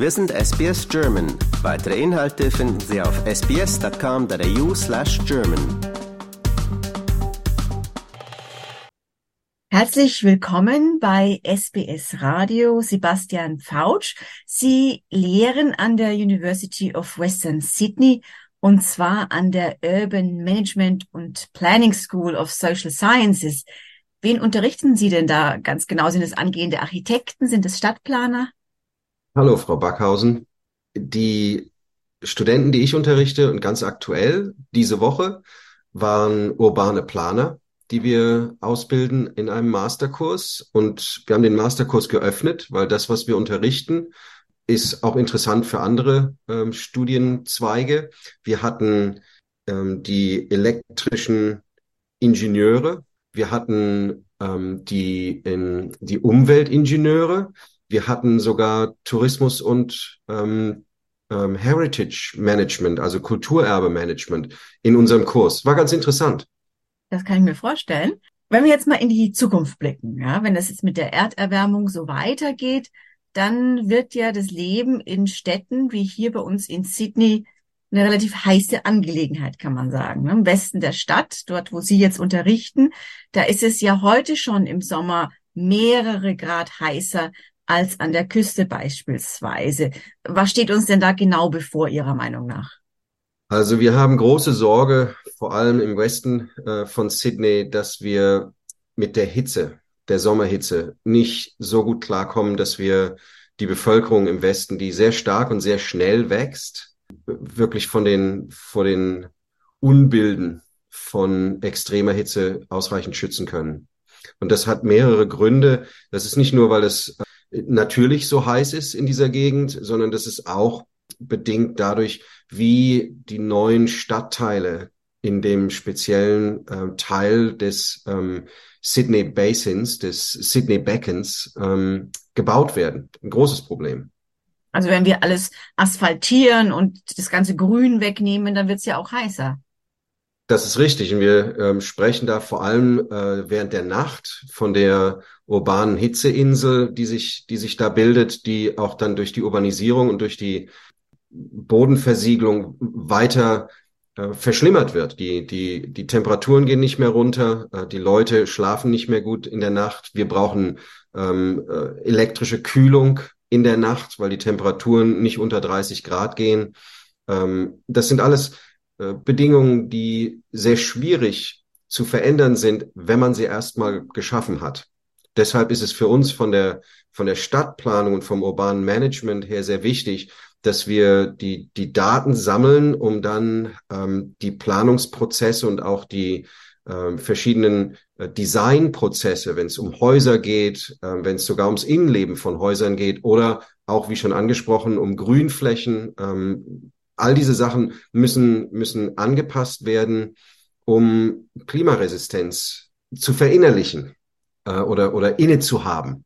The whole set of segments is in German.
Wir sind SBS German. Weitere Inhalte finden Sie auf sbs.com.au slash German. Herzlich willkommen bei SBS Radio Sebastian Fautsch. Sie lehren an der University of Western Sydney und zwar an der Urban Management und Planning School of Social Sciences. Wen unterrichten Sie denn da ganz genau? Sind es angehende Architekten? Sind es Stadtplaner? Hallo, Frau Backhausen. Die Studenten, die ich unterrichte und ganz aktuell diese Woche waren urbane Planer, die wir ausbilden in einem Masterkurs. Und wir haben den Masterkurs geöffnet, weil das, was wir unterrichten, ist auch interessant für andere ähm, Studienzweige. Wir hatten ähm, die elektrischen Ingenieure, wir hatten ähm, die, in, die Umweltingenieure, wir hatten sogar Tourismus und ähm, ähm, Heritage Management, also Kulturerbe Management in unserem Kurs. War ganz interessant. Das kann ich mir vorstellen. Wenn wir jetzt mal in die Zukunft blicken, ja, wenn das jetzt mit der Erderwärmung so weitergeht, dann wird ja das Leben in Städten wie hier bei uns in Sydney eine relativ heiße Angelegenheit, kann man sagen. Ne? Im Westen der Stadt, dort, wo Sie jetzt unterrichten, da ist es ja heute schon im Sommer mehrere Grad heißer als an der Küste beispielsweise. Was steht uns denn da genau bevor Ihrer Meinung nach? Also wir haben große Sorge, vor allem im Westen äh, von Sydney, dass wir mit der Hitze, der Sommerhitze, nicht so gut klarkommen, dass wir die Bevölkerung im Westen, die sehr stark und sehr schnell wächst, wirklich von den, vor den Unbilden von extremer Hitze ausreichend schützen können. Und das hat mehrere Gründe. Das ist nicht nur, weil es natürlich so heiß ist in dieser Gegend, sondern das ist auch bedingt dadurch, wie die neuen Stadtteile in dem speziellen äh, Teil des ähm, Sydney Basins, des Sydney Beckens ähm, gebaut werden. Ein großes Problem. Also wenn wir alles asphaltieren und das ganze Grün wegnehmen, dann wird es ja auch heißer. Das ist richtig. Und wir ähm, sprechen da vor allem äh, während der Nacht von der urbanen Hitzeinsel, die sich, die sich da bildet, die auch dann durch die Urbanisierung und durch die Bodenversiegelung weiter äh, verschlimmert wird. Die, die, die Temperaturen gehen nicht mehr runter, äh, die Leute schlafen nicht mehr gut in der Nacht. Wir brauchen ähm, äh, elektrische Kühlung in der Nacht, weil die Temperaturen nicht unter 30 Grad gehen. Ähm, das sind alles Bedingungen, die sehr schwierig zu verändern sind, wenn man sie erstmal geschaffen hat. Deshalb ist es für uns von der, von der Stadtplanung und vom urbanen Management her sehr wichtig, dass wir die, die Daten sammeln, um dann ähm, die Planungsprozesse und auch die ähm, verschiedenen äh, Designprozesse, wenn es um Häuser geht, äh, wenn es sogar ums Innenleben von Häusern geht oder auch, wie schon angesprochen, um Grünflächen, ähm, All diese Sachen müssen, müssen angepasst werden, um Klimaresistenz zu verinnerlichen äh, oder, oder inne zu haben.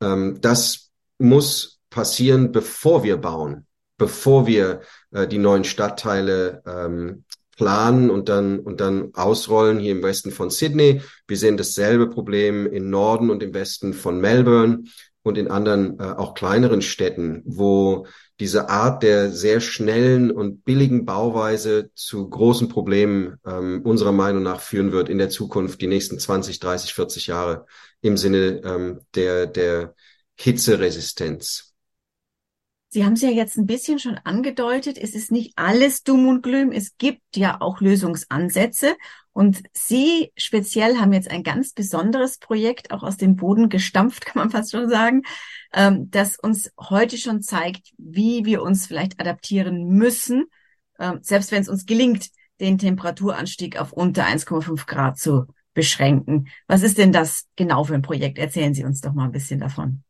Ähm, das muss passieren, bevor wir bauen, bevor wir äh, die neuen Stadtteile ähm, planen und dann, und dann ausrollen hier im Westen von Sydney. Wir sehen dasselbe Problem im Norden und im Westen von Melbourne und in anderen äh, auch kleineren Städten, wo diese Art der sehr schnellen und billigen Bauweise zu großen Problemen ähm, unserer Meinung nach führen wird in der Zukunft, die nächsten 20, 30, 40 Jahre im Sinne ähm, der, der Hitzeresistenz. Sie haben es ja jetzt ein bisschen schon angedeutet, es ist nicht alles Dumm und Glüm. Es gibt ja auch Lösungsansätze. Und Sie speziell haben jetzt ein ganz besonderes Projekt auch aus dem Boden gestampft, kann man fast schon sagen, ähm, das uns heute schon zeigt, wie wir uns vielleicht adaptieren müssen, ähm, selbst wenn es uns gelingt, den Temperaturanstieg auf unter 1,5 Grad zu beschränken. Was ist denn das genau für ein Projekt? Erzählen Sie uns doch mal ein bisschen davon.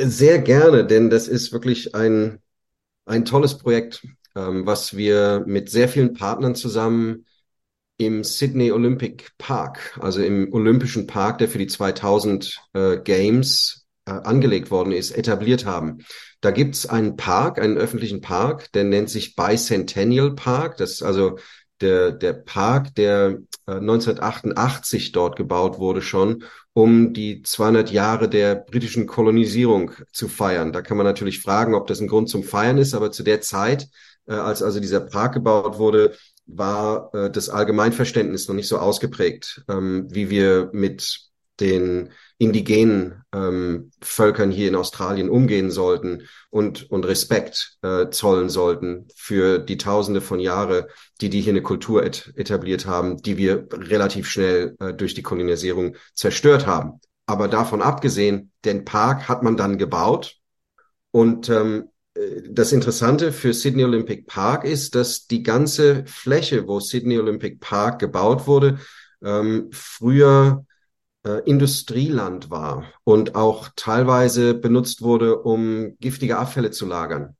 Sehr gerne, denn das ist wirklich ein, ein tolles Projekt, ähm, was wir mit sehr vielen Partnern zusammen im Sydney Olympic Park, also im Olympischen Park, der für die 2000 äh, Games äh, angelegt worden ist, etabliert haben. Da gibt's einen Park, einen öffentlichen Park, der nennt sich Bicentennial Park. Das ist also der, der Park, der äh, 1988 dort gebaut wurde schon, um die 200 Jahre der britischen Kolonisierung zu feiern. Da kann man natürlich fragen, ob das ein Grund zum Feiern ist, aber zu der Zeit, äh, als also dieser Park gebaut wurde, war äh, das Allgemeinverständnis noch nicht so ausgeprägt, ähm, wie wir mit den indigenen ähm, Völkern hier in Australien umgehen sollten und, und Respekt äh, zollen sollten für die Tausende von Jahre, die die hier eine Kultur et etabliert haben, die wir relativ schnell äh, durch die Kolonisierung zerstört haben. Aber davon abgesehen, den Park hat man dann gebaut und ähm, äh, das Interessante für Sydney Olympic Park ist, dass die ganze Fläche, wo Sydney Olympic Park gebaut wurde, ähm, früher äh, Industrieland war und auch teilweise benutzt wurde, um giftige Abfälle zu lagern.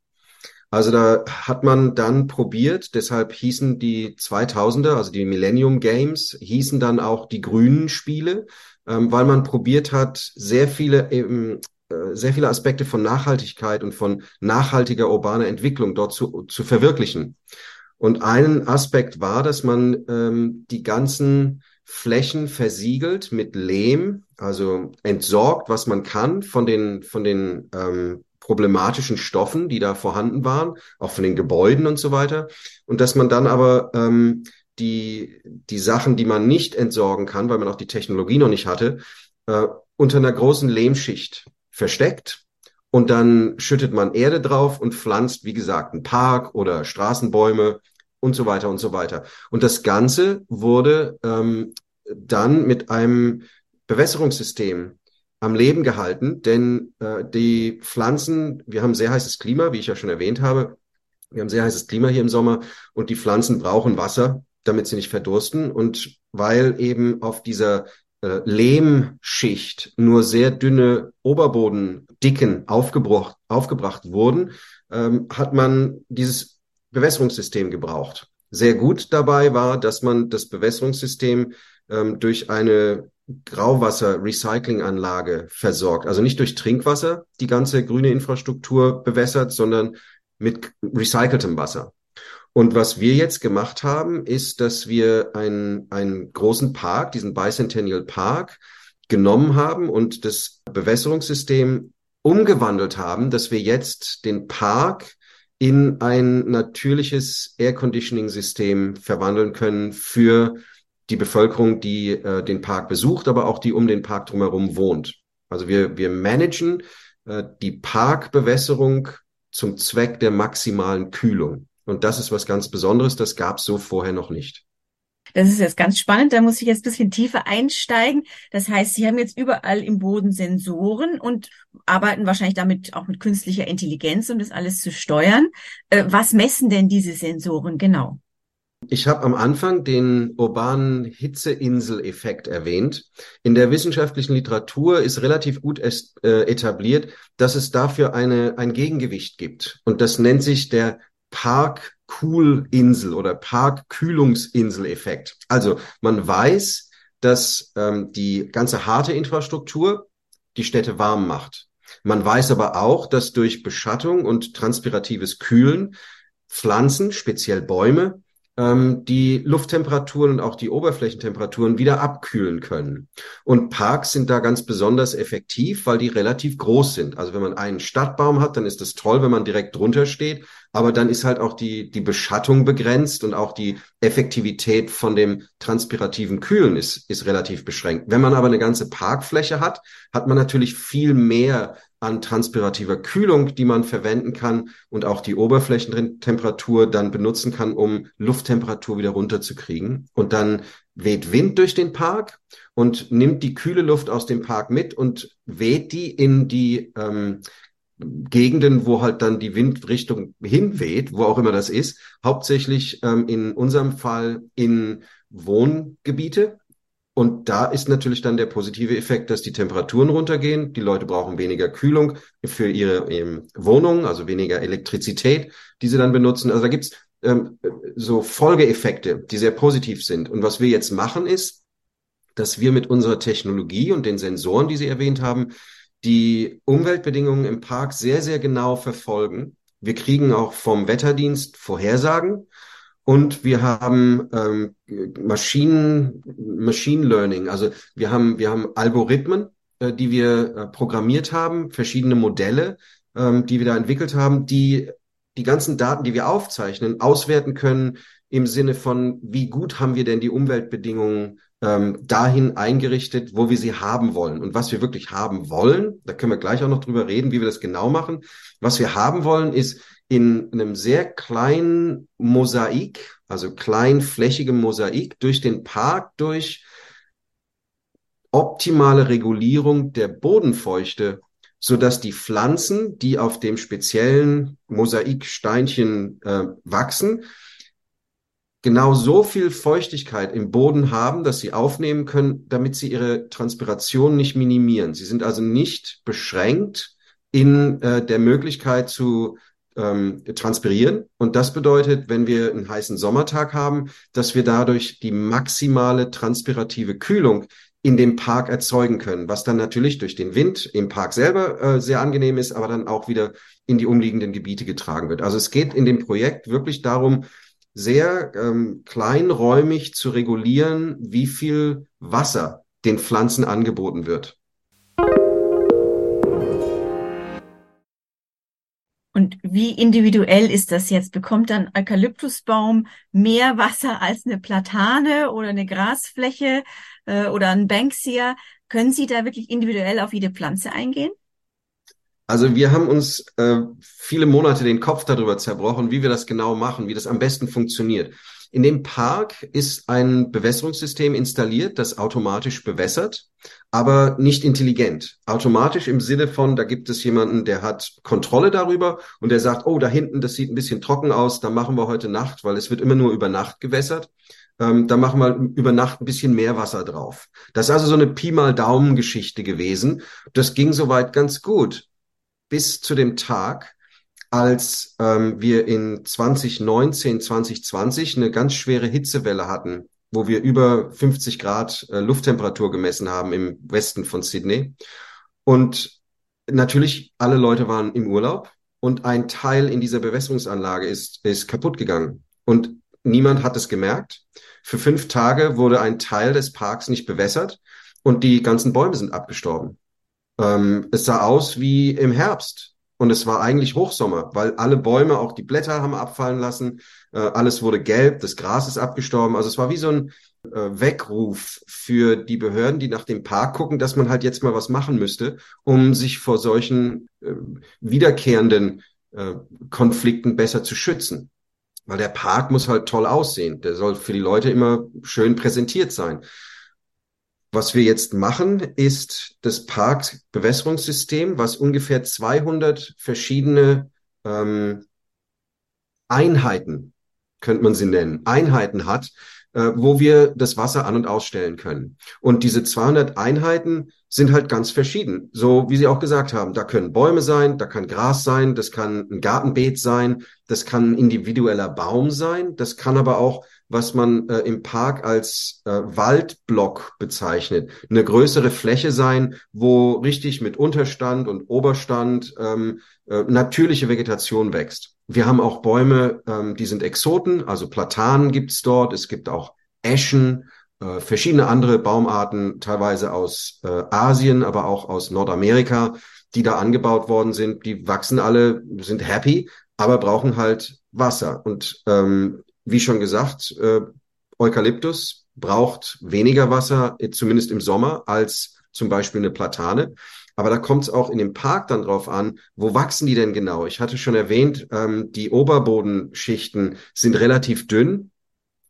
Also da hat man dann probiert, deshalb hießen die 2000er, also die Millennium Games, hießen dann auch die grünen Spiele, ähm, weil man probiert hat, sehr viele eben äh, sehr viele Aspekte von Nachhaltigkeit und von nachhaltiger urbaner Entwicklung dort zu, zu verwirklichen. Und ein Aspekt war, dass man ähm, die ganzen Flächen versiegelt mit Lehm, also entsorgt, was man kann von den, von den ähm, problematischen Stoffen, die da vorhanden waren, auch von den Gebäuden und so weiter. Und dass man dann aber ähm, die, die Sachen, die man nicht entsorgen kann, weil man auch die Technologie noch nicht hatte, äh, unter einer großen Lehmschicht versteckt. Und dann schüttet man Erde drauf und pflanzt, wie gesagt, einen Park oder Straßenbäume und so weiter und so weiter. Und das Ganze wurde ähm, dann mit einem Bewässerungssystem am Leben gehalten, denn äh, die Pflanzen, wir haben sehr heißes Klima, wie ich ja schon erwähnt habe, wir haben sehr heißes Klima hier im Sommer und die Pflanzen brauchen Wasser, damit sie nicht verdursten und weil eben auf dieser äh, Lehmschicht nur sehr dünne Oberbodendicken aufgebracht, aufgebracht wurden, ähm, hat man dieses Bewässerungssystem gebraucht. Sehr gut dabei war, dass man das Bewässerungssystem ähm, durch eine Grauwasser-Recyclinganlage versorgt. Also nicht durch Trinkwasser die ganze grüne Infrastruktur bewässert, sondern mit recyceltem Wasser. Und was wir jetzt gemacht haben, ist, dass wir einen, einen großen Park, diesen Bicentennial Park, genommen haben und das Bewässerungssystem umgewandelt haben, dass wir jetzt den Park in ein natürliches Air Conditioning System verwandeln können für die Bevölkerung, die äh, den Park besucht, aber auch die um den Park drumherum wohnt. Also wir, wir managen äh, die Parkbewässerung zum Zweck der maximalen Kühlung. Und das ist was ganz Besonderes, das gab es so vorher noch nicht. Das ist jetzt ganz spannend, da muss ich jetzt ein bisschen tiefer einsteigen. Das heißt, Sie haben jetzt überall im Boden Sensoren und arbeiten wahrscheinlich damit auch mit künstlicher Intelligenz, um das alles zu steuern. Äh, was messen denn diese Sensoren genau? Ich habe am Anfang den urbanen Hitzeinsel-Effekt erwähnt. In der wissenschaftlichen Literatur ist relativ gut äh, etabliert, dass es dafür eine, ein Gegengewicht gibt. Und das nennt sich der Park-Cool-Insel oder Park-Kühlungsinsel-Effekt. Also man weiß, dass ähm, die ganze harte Infrastruktur die Städte warm macht. Man weiß aber auch, dass durch Beschattung und transpiratives Kühlen Pflanzen, speziell Bäume, ähm, die Lufttemperaturen und auch die Oberflächentemperaturen wieder abkühlen können. Und Parks sind da ganz besonders effektiv, weil die relativ groß sind. Also wenn man einen Stadtbaum hat, dann ist das toll, wenn man direkt drunter steht. Aber dann ist halt auch die, die Beschattung begrenzt und auch die Effektivität von dem transpirativen Kühlen ist, ist relativ beschränkt. Wenn man aber eine ganze Parkfläche hat, hat man natürlich viel mehr an transpirativer Kühlung, die man verwenden kann und auch die Oberflächentemperatur dann benutzen kann, um Lufttemperatur wieder runterzukriegen. Und dann weht Wind durch den Park und nimmt die kühle Luft aus dem Park mit und weht die in die ähm, Gegenden, wo halt dann die Windrichtung hinweht, wo auch immer das ist, hauptsächlich ähm, in unserem Fall in Wohngebiete, und da ist natürlich dann der positive Effekt, dass die Temperaturen runtergehen. Die Leute brauchen weniger Kühlung für ihre ähm, Wohnungen, also weniger Elektrizität, die sie dann benutzen. Also da gibt's ähm, so Folgeeffekte, die sehr positiv sind. Und was wir jetzt machen ist, dass wir mit unserer Technologie und den Sensoren, die Sie erwähnt haben, die Umweltbedingungen im Park sehr, sehr genau verfolgen. Wir kriegen auch vom Wetterdienst Vorhersagen Und wir haben ähm, Maschinen, Machine Learning. Also wir haben, wir haben Algorithmen, äh, die wir äh, programmiert haben, verschiedene Modelle, ähm, die wir da entwickelt haben, die die ganzen Daten, die wir aufzeichnen, auswerten können im Sinne von, wie gut haben wir denn die Umweltbedingungen ähm, dahin eingerichtet, wo wir sie haben wollen. Und was wir wirklich haben wollen, da können wir gleich auch noch drüber reden, wie wir das genau machen. Was wir haben wollen, ist in einem sehr kleinen Mosaik, also kleinflächigem Mosaik durch den Park durch optimale Regulierung der Bodenfeuchte, so dass die Pflanzen, die auf dem speziellen Mosaiksteinchen äh, wachsen, genau so viel Feuchtigkeit im Boden haben, dass sie aufnehmen können, damit sie ihre Transpiration nicht minimieren. Sie sind also nicht beschränkt in äh, der Möglichkeit zu ähm, transpirieren. Und das bedeutet, wenn wir einen heißen Sommertag haben, dass wir dadurch die maximale transpirative Kühlung in dem Park erzeugen können, was dann natürlich durch den Wind im Park selber äh, sehr angenehm ist, aber dann auch wieder in die umliegenden Gebiete getragen wird. Also es geht in dem Projekt wirklich darum, sehr ähm, kleinräumig zu regulieren, wie viel Wasser den Pflanzen angeboten wird. Und wie individuell ist das jetzt? Bekommt dann Eukalyptusbaum mehr Wasser als eine Platane oder eine Grasfläche äh, oder ein Banksia? Können Sie da wirklich individuell auf jede Pflanze eingehen? Also wir haben uns äh, viele Monate den Kopf darüber zerbrochen, wie wir das genau machen, wie das am besten funktioniert. In dem Park ist ein Bewässerungssystem installiert, das automatisch bewässert, aber nicht intelligent. Automatisch im Sinne von, da gibt es jemanden, der hat Kontrolle darüber und der sagt, oh, da hinten, das sieht ein bisschen trocken aus, da machen wir heute Nacht, weil es wird immer nur über Nacht gewässert. Ähm, da machen wir über Nacht ein bisschen mehr Wasser drauf. Das ist also so eine Pi mal Daumen Geschichte gewesen. Das ging soweit ganz gut bis zu dem Tag, als ähm, wir in 2019, 2020 eine ganz schwere Hitzewelle hatten, wo wir über 50 Grad äh, Lufttemperatur gemessen haben im Westen von Sydney. Und natürlich, alle Leute waren im Urlaub und ein Teil in dieser Bewässerungsanlage ist, ist kaputt gegangen. Und niemand hat es gemerkt. Für fünf Tage wurde ein Teil des Parks nicht bewässert und die ganzen Bäume sind abgestorben. Ähm, es sah aus wie im Herbst. Und es war eigentlich Hochsommer, weil alle Bäume, auch die Blätter haben abfallen lassen, äh, alles wurde gelb, das Gras ist abgestorben. Also es war wie so ein äh, Weckruf für die Behörden, die nach dem Park gucken, dass man halt jetzt mal was machen müsste, um sich vor solchen äh, wiederkehrenden äh, Konflikten besser zu schützen. Weil der Park muss halt toll aussehen. Der soll für die Leute immer schön präsentiert sein. Was wir jetzt machen, ist das Parkbewässerungssystem, was ungefähr 200 verschiedene ähm, Einheiten, könnte man sie nennen, Einheiten hat, äh, wo wir das Wasser an- und ausstellen können. Und diese 200 Einheiten sind halt ganz verschieden. So wie Sie auch gesagt haben, da können Bäume sein, da kann Gras sein, das kann ein Gartenbeet sein, das kann ein individueller Baum sein, das kann aber auch was man äh, im Park als äh, Waldblock bezeichnet. Eine größere Fläche sein, wo richtig mit Unterstand und Oberstand ähm, äh, natürliche Vegetation wächst. Wir haben auch Bäume, ähm, die sind Exoten, also Platanen gibt's dort, es gibt auch Eschen, äh, verschiedene andere Baumarten, teilweise aus äh, Asien, aber auch aus Nordamerika, die da angebaut worden sind. Die wachsen alle, sind happy, aber brauchen halt Wasser. Und ähm, wie schon gesagt, äh, Eukalyptus braucht weniger Wasser, äh, zumindest im Sommer, als zum Beispiel eine Platane. Aber da kommt es auch in dem Park dann drauf an, wo wachsen die denn genau? Ich hatte schon erwähnt, ähm, die Oberbodenschichten sind relativ dünn.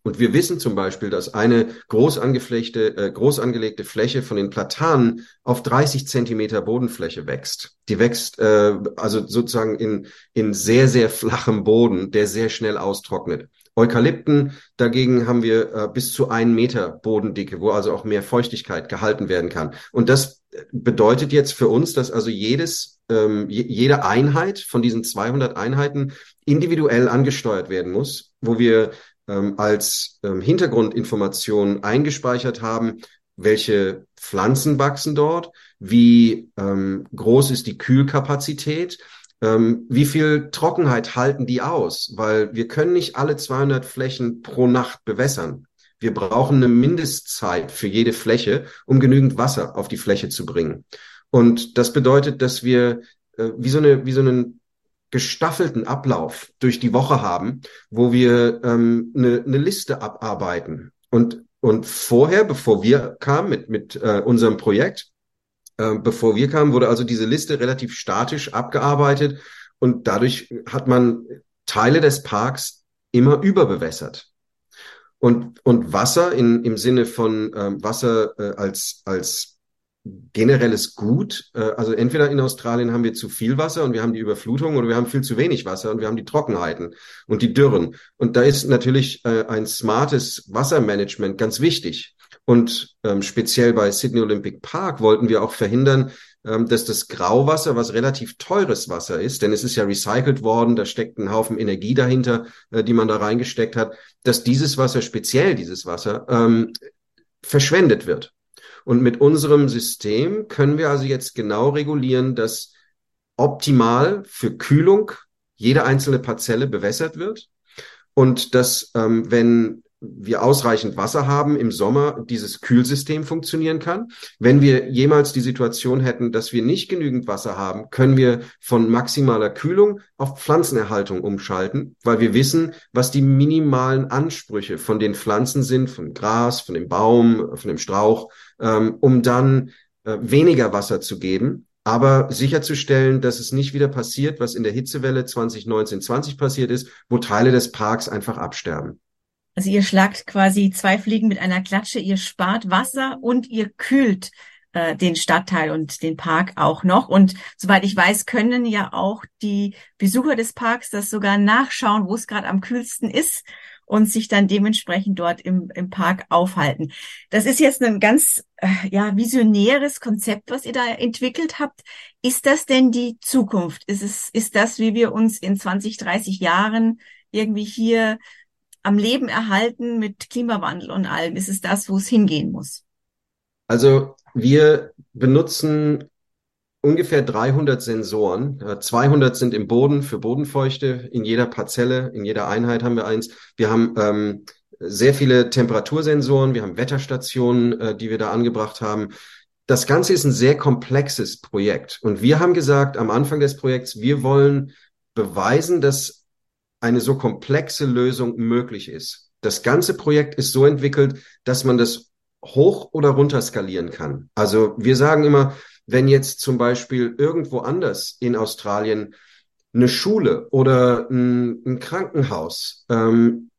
Und wir wissen zum Beispiel, dass eine groß angeflechte, äh, groß angelegte Fläche von den Platanen auf 30 Zentimeter Bodenfläche wächst. Die wächst äh, also sozusagen in, in sehr, sehr flachem Boden, der sehr schnell austrocknet. Eukalypten dagegen haben wir äh, bis zu einen Meter Bodendicke, wo also auch mehr Feuchtigkeit gehalten werden kann. Und das bedeutet jetzt für uns, dass also jedes, ähm, jede Einheit von diesen 200 Einheiten individuell angesteuert werden muss, wo wir ähm, als ähm, Hintergrundinformation eingespeichert haben, welche Pflanzen wachsen dort, wie ähm, groß ist die Kühlkapazität, Ähm, wie viel Trockenheit halten die aus? Weil wir können nicht alle 200 Flächen pro Nacht bewässern. Wir brauchen eine Mindestzeit für jede Fläche, um genügend Wasser auf die Fläche zu bringen. Und das bedeutet, dass wir äh, wie so eine, wie so einen gestaffelten Ablauf durch die Woche haben, wo wir ähm, eine, eine Liste abarbeiten. Und, und vorher, bevor wir kamen mit, mit äh, unserem Projekt, äh, bevor wir kamen, wurde also diese Liste relativ statisch abgearbeitet und dadurch hat man Teile des Parks immer überbewässert. Und, und Wasser in, im Sinne von ähm, Wasser äh, als, als generelles Gut. Äh, also entweder in Australien haben wir zu viel Wasser und wir haben die Überflutung oder wir haben viel zu wenig Wasser und wir haben die Trockenheiten und die Dürren. Und da ist natürlich äh, ein smartes Wassermanagement ganz wichtig. Und ähm, speziell bei Sydney Olympic Park wollten wir auch verhindern, ähm, dass das Grauwasser, was relativ teures Wasser ist, denn es ist ja recycelt worden, da steckt ein Haufen Energie dahinter, äh, die man da reingesteckt hat, dass dieses Wasser, speziell dieses Wasser, ähm, verschwendet wird. Und mit unserem System können wir also jetzt genau regulieren, dass optimal für Kühlung jede einzelne Parzelle bewässert wird und dass, ähm, wenn wir ausreichend Wasser haben im Sommer, dieses Kühlsystem funktionieren kann. Wenn wir jemals die Situation hätten, dass wir nicht genügend Wasser haben, können wir von maximaler Kühlung auf Pflanzenerhaltung umschalten, weil wir wissen, was die minimalen Ansprüche von den Pflanzen sind, von Gras, von dem Baum, von dem Strauch, ähm, um dann äh, weniger Wasser zu geben, aber sicherzustellen, dass es nicht wieder passiert, was in der Hitzewelle 2019-20 passiert ist, wo Teile des Parks einfach absterben. Also ihr schlagt quasi zwei Fliegen mit einer Klatsche, ihr spart Wasser und ihr kühlt äh, den Stadtteil und den Park auch noch. Und soweit ich weiß, können ja auch die Besucher des Parks das sogar nachschauen, wo es gerade am kühlsten ist und sich dann dementsprechend dort im, im Park aufhalten. Das ist jetzt ein ganz äh, ja visionäres Konzept, was ihr da entwickelt habt. Ist das denn die Zukunft? Ist es ist das, wie wir uns in 20, 30 Jahren irgendwie hier am Leben erhalten mit Klimawandel und allem? Ist es das, wo es hingehen muss? Also wir benutzen ungefähr 300 Sensoren. 200 sind im Boden für Bodenfeuchte. In jeder Parzelle, in jeder Einheit haben wir eins. Wir haben ähm, sehr viele Temperatursensoren. Wir haben Wetterstationen, äh, die wir da angebracht haben. Das Ganze ist ein sehr komplexes Projekt. Und wir haben gesagt am Anfang des Projekts, wir wollen beweisen, dass eine so komplexe Lösung möglich ist. Das ganze Projekt ist so entwickelt, dass man das hoch oder runter skalieren kann. Also wir sagen immer, wenn jetzt zum Beispiel irgendwo anders in Australien eine Schule oder ein, ein Krankenhaus ähm,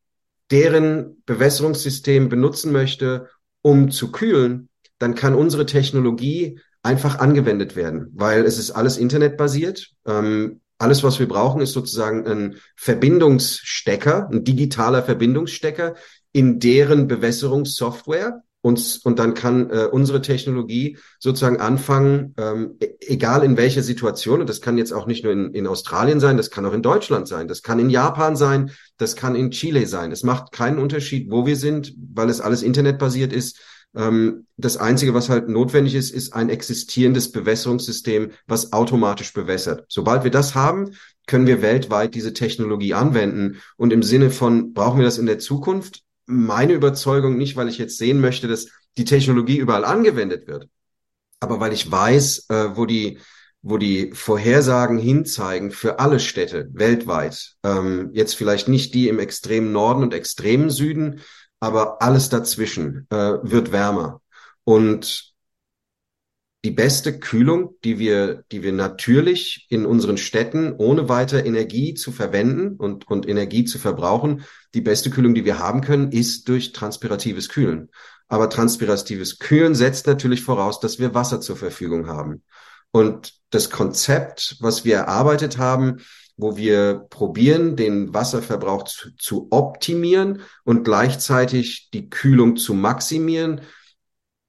deren Bewässerungssystem benutzen möchte, um zu kühlen, dann kann unsere Technologie einfach angewendet werden, weil es ist alles internetbasiert. Ähm, alles, was wir brauchen, ist sozusagen ein Verbindungsstecker, ein digitaler Verbindungsstecker in deren Bewässerungssoftware. Und, und dann kann äh, unsere Technologie sozusagen anfangen, ähm, e, egal in welcher Situation, und das kann jetzt auch nicht nur in, in Australien sein, das kann auch in Deutschland sein, das kann in Japan sein, das kann in Chile sein. Es macht keinen Unterschied, wo wir sind, weil es alles internetbasiert ist. Ähm, das Einzige, was halt notwendig ist, ist ein existierendes Bewässerungssystem, was automatisch bewässert. Sobald wir das haben, können wir weltweit diese Technologie anwenden. Und im Sinne von, brauchen wir das in der Zukunft? Meine Überzeugung nicht, weil ich jetzt sehen möchte, dass die Technologie überall angewendet wird, aber weil ich weiß, äh, wo die wo die Vorhersagen hinzeigen für alle Städte weltweit. Ähm, jetzt vielleicht nicht die im extremen Norden und extremen Süden, aber alles dazwischen äh, wird wärmer. Und die beste Kühlung, die wir, die wir natürlich in unseren Städten ohne weiter Energie zu verwenden und, und Energie zu verbrauchen, die beste Kühlung, die wir haben können, ist durch transpiratives Kühlen. Aber transpiratives Kühlen setzt natürlich voraus, dass wir Wasser zur Verfügung haben. Und das Konzept, was wir erarbeitet haben, wo wir probieren, den Wasserverbrauch zu, zu optimieren und gleichzeitig die Kühlung zu maximieren,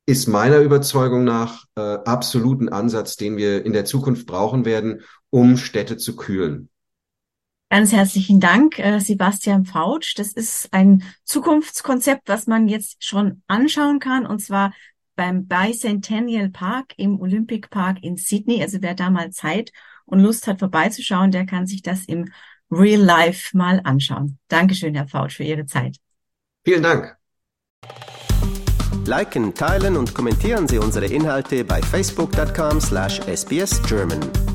ist meiner Überzeugung nach äh, absolut ein Ansatz, den wir in der Zukunft brauchen werden, um Städte zu kühlen. Ganz herzlichen Dank, äh, Sebastian Fautsch. Das ist ein Zukunftskonzept, was man jetzt schon anschauen kann, und zwar beim Bicentennial Park im Olympic Park in Sydney. Also wer da mal Zeit und Lust hat vorbeizuschauen, der kann sich das im Real Life mal anschauen. Dankeschön, Herr Faut, für Ihre Zeit. Vielen Dank. Liken, teilen und kommentieren Sie unsere Inhalte bei facebook.com/sbsgerman.